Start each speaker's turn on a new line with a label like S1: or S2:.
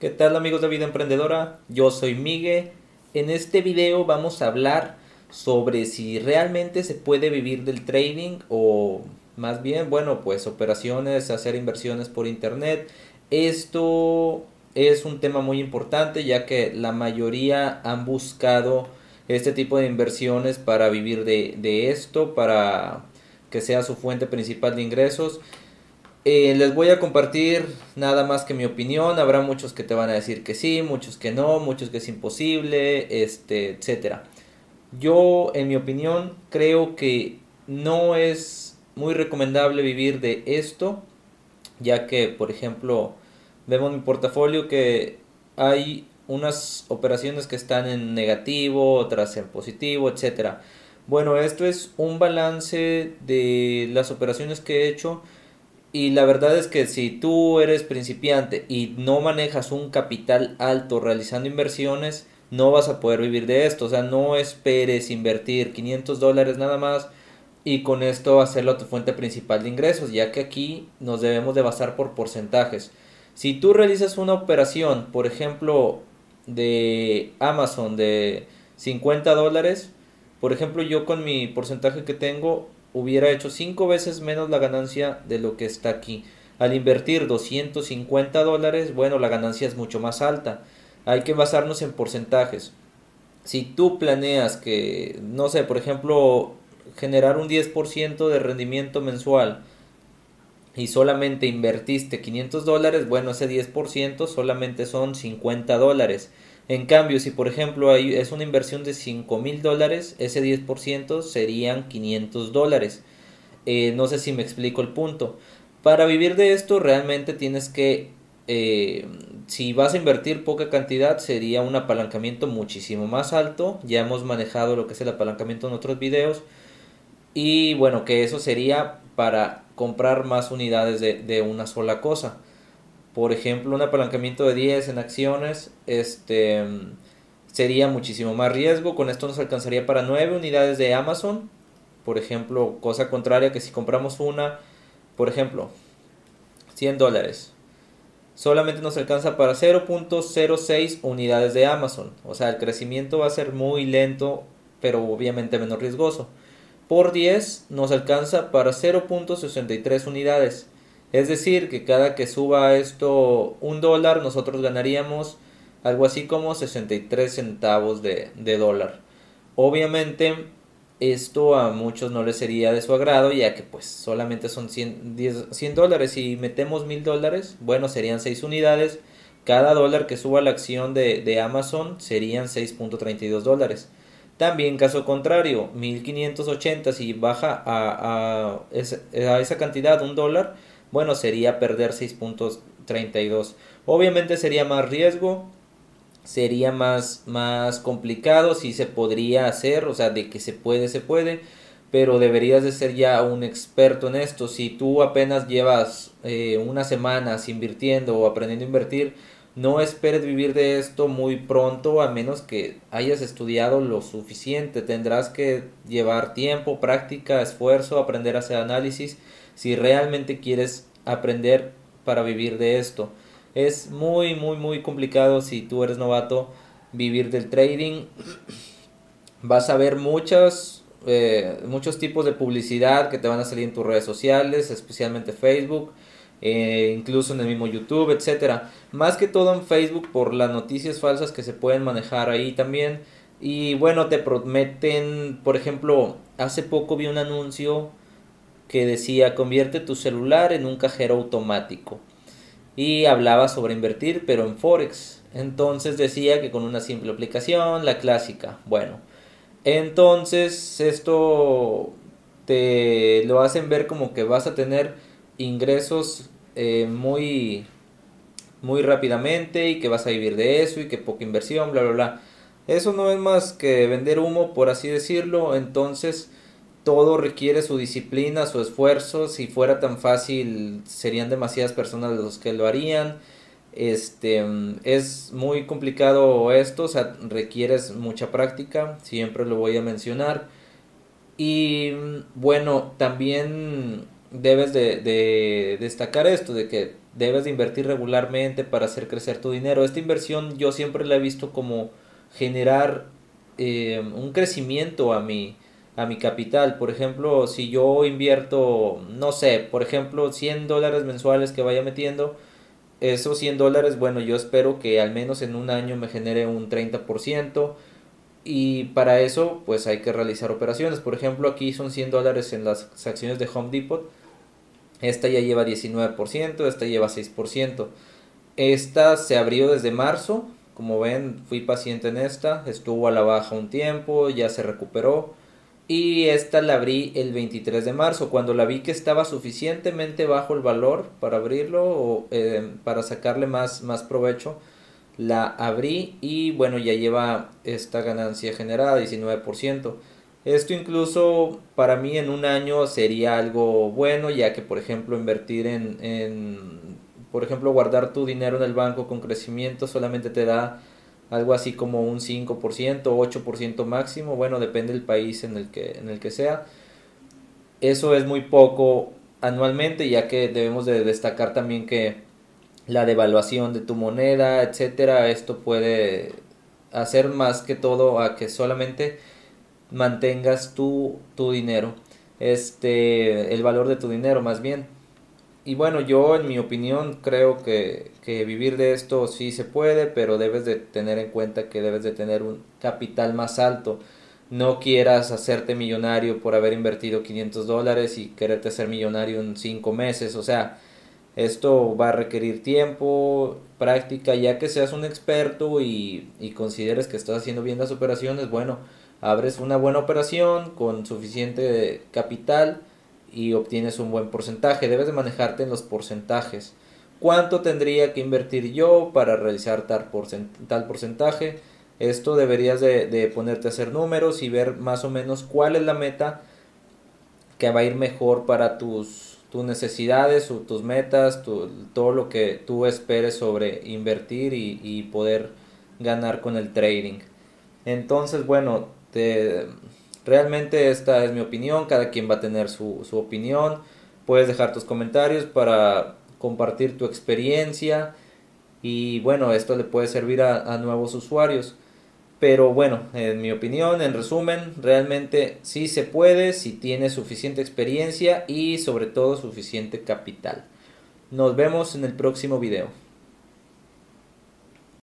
S1: ¿Qué tal amigos de Vida Emprendedora? Yo soy Miguel. En este video vamos a hablar sobre si realmente se puede vivir del trading o más bien, bueno, pues operaciones, hacer inversiones por internet. Esto es un tema muy importante ya que la mayoría han buscado este tipo de inversiones para vivir de, de esto, para que sea su fuente principal de ingresos. Eh, les voy a compartir nada más que mi opinión. Habrá muchos que te van a decir que sí, muchos que no, muchos que es imposible, este, etcétera. Yo, en mi opinión, creo que no es muy recomendable vivir de esto, ya que, por ejemplo, vemos mi portafolio que hay unas operaciones que están en negativo, otras en positivo, etcétera. Bueno, esto es un balance de las operaciones que he hecho y la verdad es que si tú eres principiante y no manejas un capital alto realizando inversiones, no vas a poder vivir de esto. O sea, no esperes invertir 500 dólares nada más y con esto hacerlo tu fuente principal de ingresos, ya que aquí nos debemos de basar por porcentajes. Si tú realizas una operación, por ejemplo, de Amazon de 50 dólares, por ejemplo, yo con mi porcentaje que tengo, hubiera hecho 5 veces menos la ganancia de lo que está aquí. Al invertir 250 dólares, bueno, la ganancia es mucho más alta. Hay que basarnos en porcentajes. Si tú planeas que, no sé, por ejemplo, generar un 10% de rendimiento mensual y solamente invertiste 500 dólares, bueno, ese 10% solamente son 50 dólares. En cambio, si por ejemplo es una inversión de 5 mil dólares, ese 10% serían 500 dólares. Eh, no sé si me explico el punto. Para vivir de esto realmente tienes que, eh, si vas a invertir poca cantidad, sería un apalancamiento muchísimo más alto. Ya hemos manejado lo que es el apalancamiento en otros videos. Y bueno, que eso sería para comprar más unidades de, de una sola cosa por ejemplo, un apalancamiento de 10 en acciones, este sería muchísimo más riesgo. Con esto nos alcanzaría para 9 unidades de Amazon. Por ejemplo, cosa contraria que si compramos una, por ejemplo, 100 dólares, solamente nos alcanza para 0.06 unidades de Amazon. O sea, el crecimiento va a ser muy lento, pero obviamente menos riesgoso. Por 10 nos alcanza para 0.63 unidades. Es decir, que cada que suba esto un dólar, nosotros ganaríamos algo así como 63 centavos de, dólar. Obviamente, esto a muchos no les sería de su agrado, ya que pues solamente son 100, 100 dólares. Si metemos 1000 dólares, bueno, serían 6 unidades. Cada dólar que suba la acción de, Amazon serían 6.32 dólares. También caso contrario, 1580 si baja a, a, a esa cantidad, un dólar, bueno, sería perder 6.32. Obviamente sería más riesgo, sería más, más complicado si se podría hacer, o sea, de que se puede, se puede, pero deberías de ser ya un experto en esto. Si tú apenas llevas eh, unas semanas invirtiendo o aprendiendo a invertir, no esperes vivir de esto muy pronto a menos que hayas estudiado lo suficiente. Tendrás que llevar tiempo, práctica, esfuerzo, aprender a hacer análisis si realmente quieres aprender para vivir de esto. Es muy, muy, muy complicado si tú eres novato vivir del trading. Vas a ver muchas, eh, muchos tipos de publicidad que te van a salir en tus redes sociales, especialmente Facebook, eh, incluso en el mismo YouTube, etcétera. Más que todo en Facebook por las noticias falsas que se pueden manejar ahí también. Y bueno, te prometen, por ejemplo, hace poco vi un anuncio que decía convierte tu celular en un cajero automático y hablaba sobre invertir pero en forex entonces decía que con una simple aplicación la clásica bueno entonces esto te lo hacen ver como que vas a tener ingresos eh, muy muy rápidamente y que vas a vivir de eso y que poca inversión bla bla bla eso no es más que vender humo por así decirlo entonces todo requiere su disciplina, su esfuerzo. Si fuera tan fácil, serían demasiadas personas los que lo harían. Este es muy complicado esto, o sea, requieres mucha práctica, siempre lo voy a mencionar. Y bueno, también debes de, de destacar esto, de que debes de invertir regularmente para hacer crecer tu dinero. Esta inversión yo siempre la he visto como generar eh, un crecimiento a mi, a mi capital. Por ejemplo, si yo invierto, no sé, por ejemplo, 100 dólares mensuales que vaya metiendo, esos 100 dólares, bueno, yo espero que al menos en un año me genere un 30%. Y para eso, pues hay que realizar operaciones. Por ejemplo, aquí son 100 dólares en las acciones de Home Depot. Esta ya lleva 19%, esta lleva 6%. Esta se abrió desde marzo. Como ven, fui paciente en esta. Estuvo a la baja un tiempo, ya se recuperó. Y esta la abrí el 23 de marzo, cuando la vi que estaba suficientemente bajo el valor para abrirlo o eh, para sacarle más, más provecho. La abrí y bueno, ya lleva esta ganancia generada, 19%. Esto incluso para mí en un año sería algo bueno, ya que por ejemplo invertir en, en por ejemplo guardar tu dinero en el banco con crecimiento solamente te da algo así como un 5%, 8% máximo, bueno, depende del país en el que, en el que sea. Eso es muy poco anualmente, ya que debemos de destacar también que la devaluación de tu moneda, etcétera, esto puede hacer más que todo a que solamente mantengas tu, tu dinero, este, el valor de tu dinero más bien y bueno, yo en mi opinión creo que, que, vivir de esto sí se puede, pero debes de tener en cuenta que debes de tener un capital más alto. No quieras hacerte millonario por haber invertido 500 dólares y quererte hacer millonario en 5 meses. O sea, esto va a requerir tiempo, práctica, ya que seas un experto y, y consideres que estás haciendo bien las operaciones. Bueno, abres una buena operación con suficiente capital y obtienes un buen porcentaje. Debes de manejarte en los porcentajes. ¿Cuánto tendría que invertir yo para realizar tal, porcentaje? Esto deberías de, ponerte a hacer números y ver más o menos cuál es la meta que va a ir mejor para tus, tus necesidades o tus metas, todo lo que tú esperes sobre invertir y, y poder ganar con el trading. Entonces, bueno, te, Realmente esta es mi opinión, cada quien va a tener su, opinión. Puedes dejar tus comentarios para compartir tu experiencia y bueno, esto le puede servir a, a nuevos usuarios. Pero bueno, en mi opinión, en resumen, realmente sí se puede si tienes suficiente experiencia y sobre todo suficiente capital. Nos vemos en el próximo video.